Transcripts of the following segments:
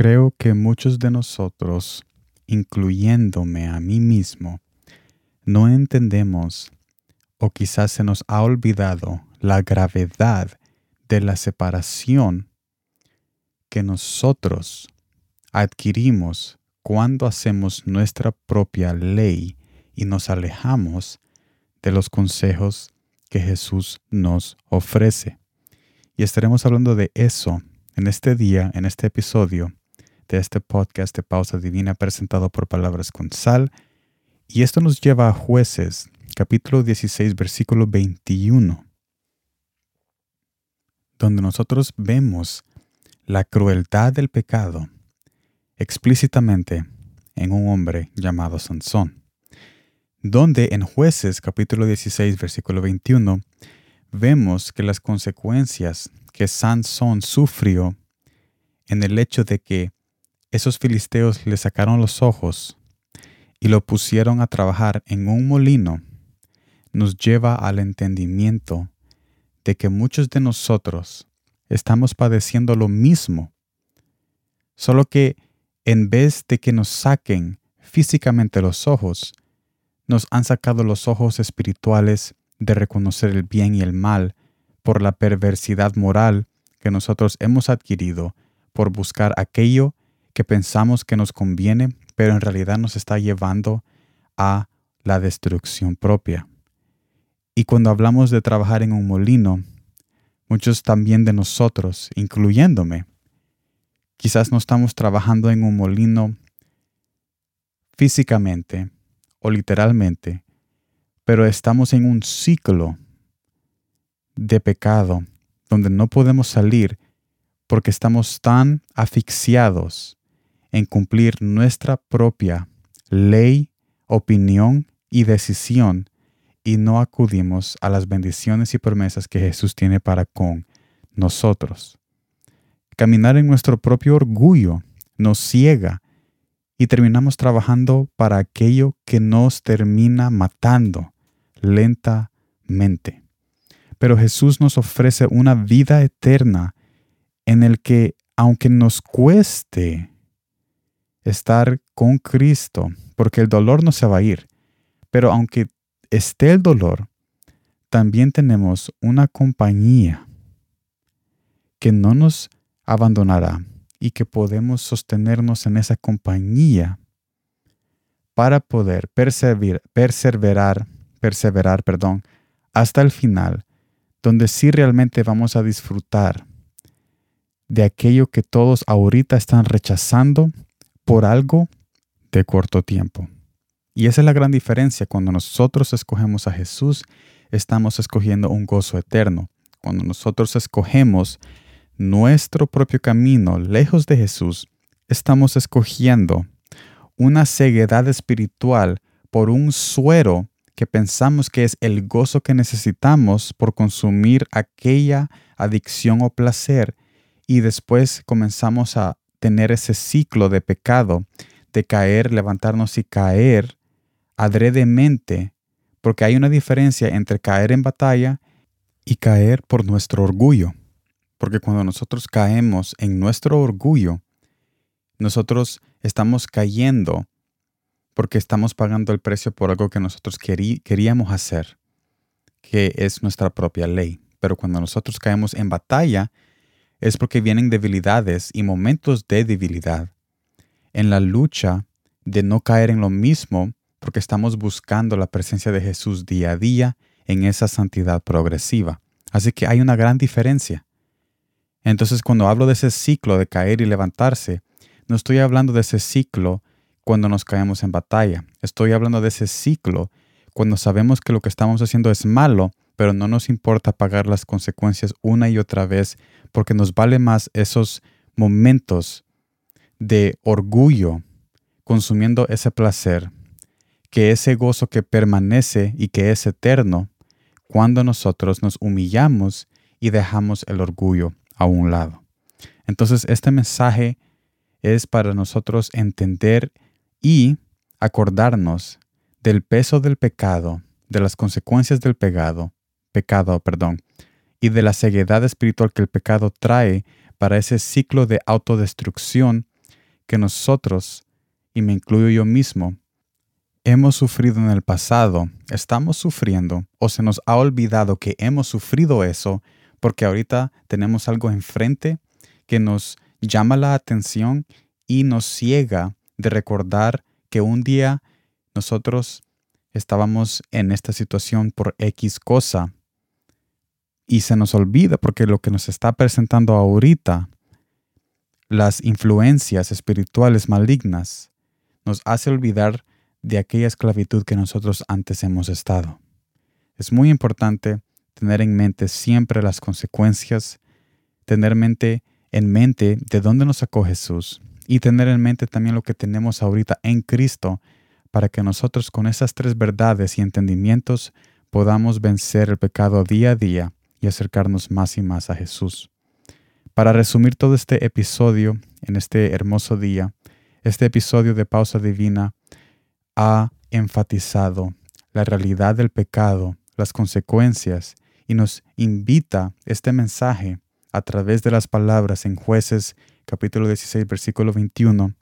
Creo que muchos de nosotros, incluyéndome a mí mismo, no entendemos o quizás se nos ha olvidado la gravedad de la separación que nosotros adquirimos cuando hacemos nuestra propia ley y nos alejamos de los consejos que Jesús nos ofrece. Y estaremos hablando de eso en este día, en este episodio de este podcast de Pausa Divina presentado por Palabras con Sal. Y esto nos lleva a jueces, capítulo 16, versículo 21, donde nosotros vemos la crueldad del pecado explícitamente en un hombre llamado Sansón, donde en jueces capítulo 16, versículo 21, vemos que las consecuencias que Sansón sufrió en el hecho de que esos filisteos le sacaron los ojos y lo pusieron a trabajar en un molino, nos lleva al entendimiento de que muchos de nosotros estamos padeciendo lo mismo, solo que en vez de que nos saquen físicamente los ojos, nos han sacado los ojos espirituales de reconocer el bien y el mal por la perversidad moral que nosotros hemos adquirido por buscar aquello que pensamos que nos conviene, pero en realidad nos está llevando a la destrucción propia. Y cuando hablamos de trabajar en un molino, muchos también de nosotros, incluyéndome, quizás no estamos trabajando en un molino físicamente o literalmente, pero estamos en un ciclo de pecado donde no podemos salir porque estamos tan asfixiados en cumplir nuestra propia ley, opinión y decisión y no acudimos a las bendiciones y promesas que Jesús tiene para con nosotros. Caminar en nuestro propio orgullo nos ciega y terminamos trabajando para aquello que nos termina matando lentamente. Pero Jesús nos ofrece una vida eterna en el que, aunque nos cueste estar con Cristo, porque el dolor no se va a ir, pero aunque esté el dolor, también tenemos una compañía que no nos abandonará y que podemos sostenernos en esa compañía para poder perseverar, perseverar, perseverar, perdón, hasta el final donde sí realmente vamos a disfrutar de aquello que todos ahorita están rechazando por algo de corto tiempo. Y esa es la gran diferencia. Cuando nosotros escogemos a Jesús, estamos escogiendo un gozo eterno. Cuando nosotros escogemos nuestro propio camino lejos de Jesús, estamos escogiendo una ceguedad espiritual por un suero que pensamos que es el gozo que necesitamos por consumir aquella adicción o placer y después comenzamos a tener ese ciclo de pecado, de caer, levantarnos y caer adredemente, porque hay una diferencia entre caer en batalla y caer por nuestro orgullo. Porque cuando nosotros caemos en nuestro orgullo, nosotros estamos cayendo porque estamos pagando el precio por algo que nosotros queríamos hacer, que es nuestra propia ley. Pero cuando nosotros caemos en batalla, es porque vienen debilidades y momentos de debilidad. En la lucha de no caer en lo mismo, porque estamos buscando la presencia de Jesús día a día en esa santidad progresiva. Así que hay una gran diferencia. Entonces cuando hablo de ese ciclo de caer y levantarse, no estoy hablando de ese ciclo cuando nos caemos en batalla. Estoy hablando de ese ciclo cuando sabemos que lo que estamos haciendo es malo, pero no nos importa pagar las consecuencias una y otra vez porque nos vale más esos momentos de orgullo consumiendo ese placer que ese gozo que permanece y que es eterno cuando nosotros nos humillamos y dejamos el orgullo a un lado. Entonces este mensaje es para nosotros entender y acordarnos del peso del pecado, de las consecuencias del pecado, pecado, perdón, y de la ceguedad espiritual que el pecado trae para ese ciclo de autodestrucción que nosotros, y me incluyo yo mismo, hemos sufrido en el pasado, estamos sufriendo o se nos ha olvidado que hemos sufrido eso porque ahorita tenemos algo enfrente que nos llama la atención y nos ciega de recordar que un día nosotros estábamos en esta situación por X cosa y se nos olvida porque lo que nos está presentando ahorita, las influencias espirituales malignas, nos hace olvidar de aquella esclavitud que nosotros antes hemos estado. Es muy importante tener en mente siempre las consecuencias, tener mente, en mente de dónde nos sacó Jesús y tener en mente también lo que tenemos ahorita en Cristo para que nosotros con esas tres verdades y entendimientos podamos vencer el pecado día a día y acercarnos más y más a Jesús. Para resumir todo este episodio en este hermoso día, este episodio de Pausa Divina ha enfatizado la realidad del pecado, las consecuencias, y nos invita este mensaje a través de las palabras en jueces capítulo 16 versículo 21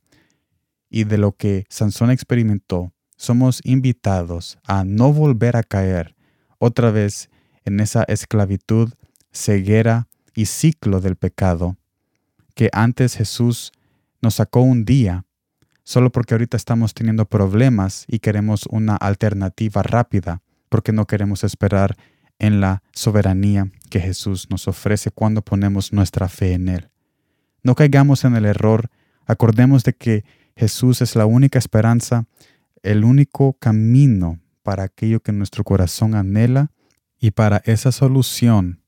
y de lo que Sansón experimentó, somos invitados a no volver a caer otra vez en esa esclavitud, ceguera y ciclo del pecado que antes Jesús nos sacó un día solo porque ahorita estamos teniendo problemas y queremos una alternativa rápida, porque no queremos esperar en la soberanía que Jesús nos ofrece cuando ponemos nuestra fe en Él. No caigamos en el error, acordemos de que Jesús es la única esperanza, el único camino para aquello que nuestro corazón anhela y para esa solución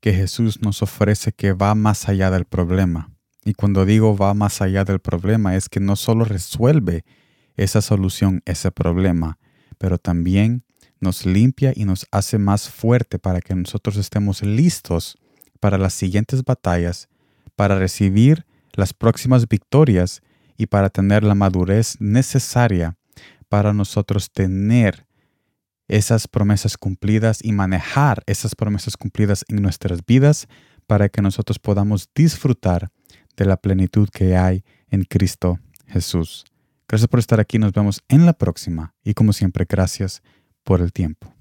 que Jesús nos ofrece que va más allá del problema. Y cuando digo va más allá del problema es que no solo resuelve esa solución, ese problema, pero también nos limpia y nos hace más fuerte para que nosotros estemos listos para las siguientes batallas, para recibir las próximas victorias y para tener la madurez necesaria para nosotros tener esas promesas cumplidas y manejar esas promesas cumplidas en nuestras vidas para que nosotros podamos disfrutar de la plenitud que hay en Cristo Jesús. Gracias por estar aquí, nos vemos en la próxima y como siempre, gracias por el tiempo.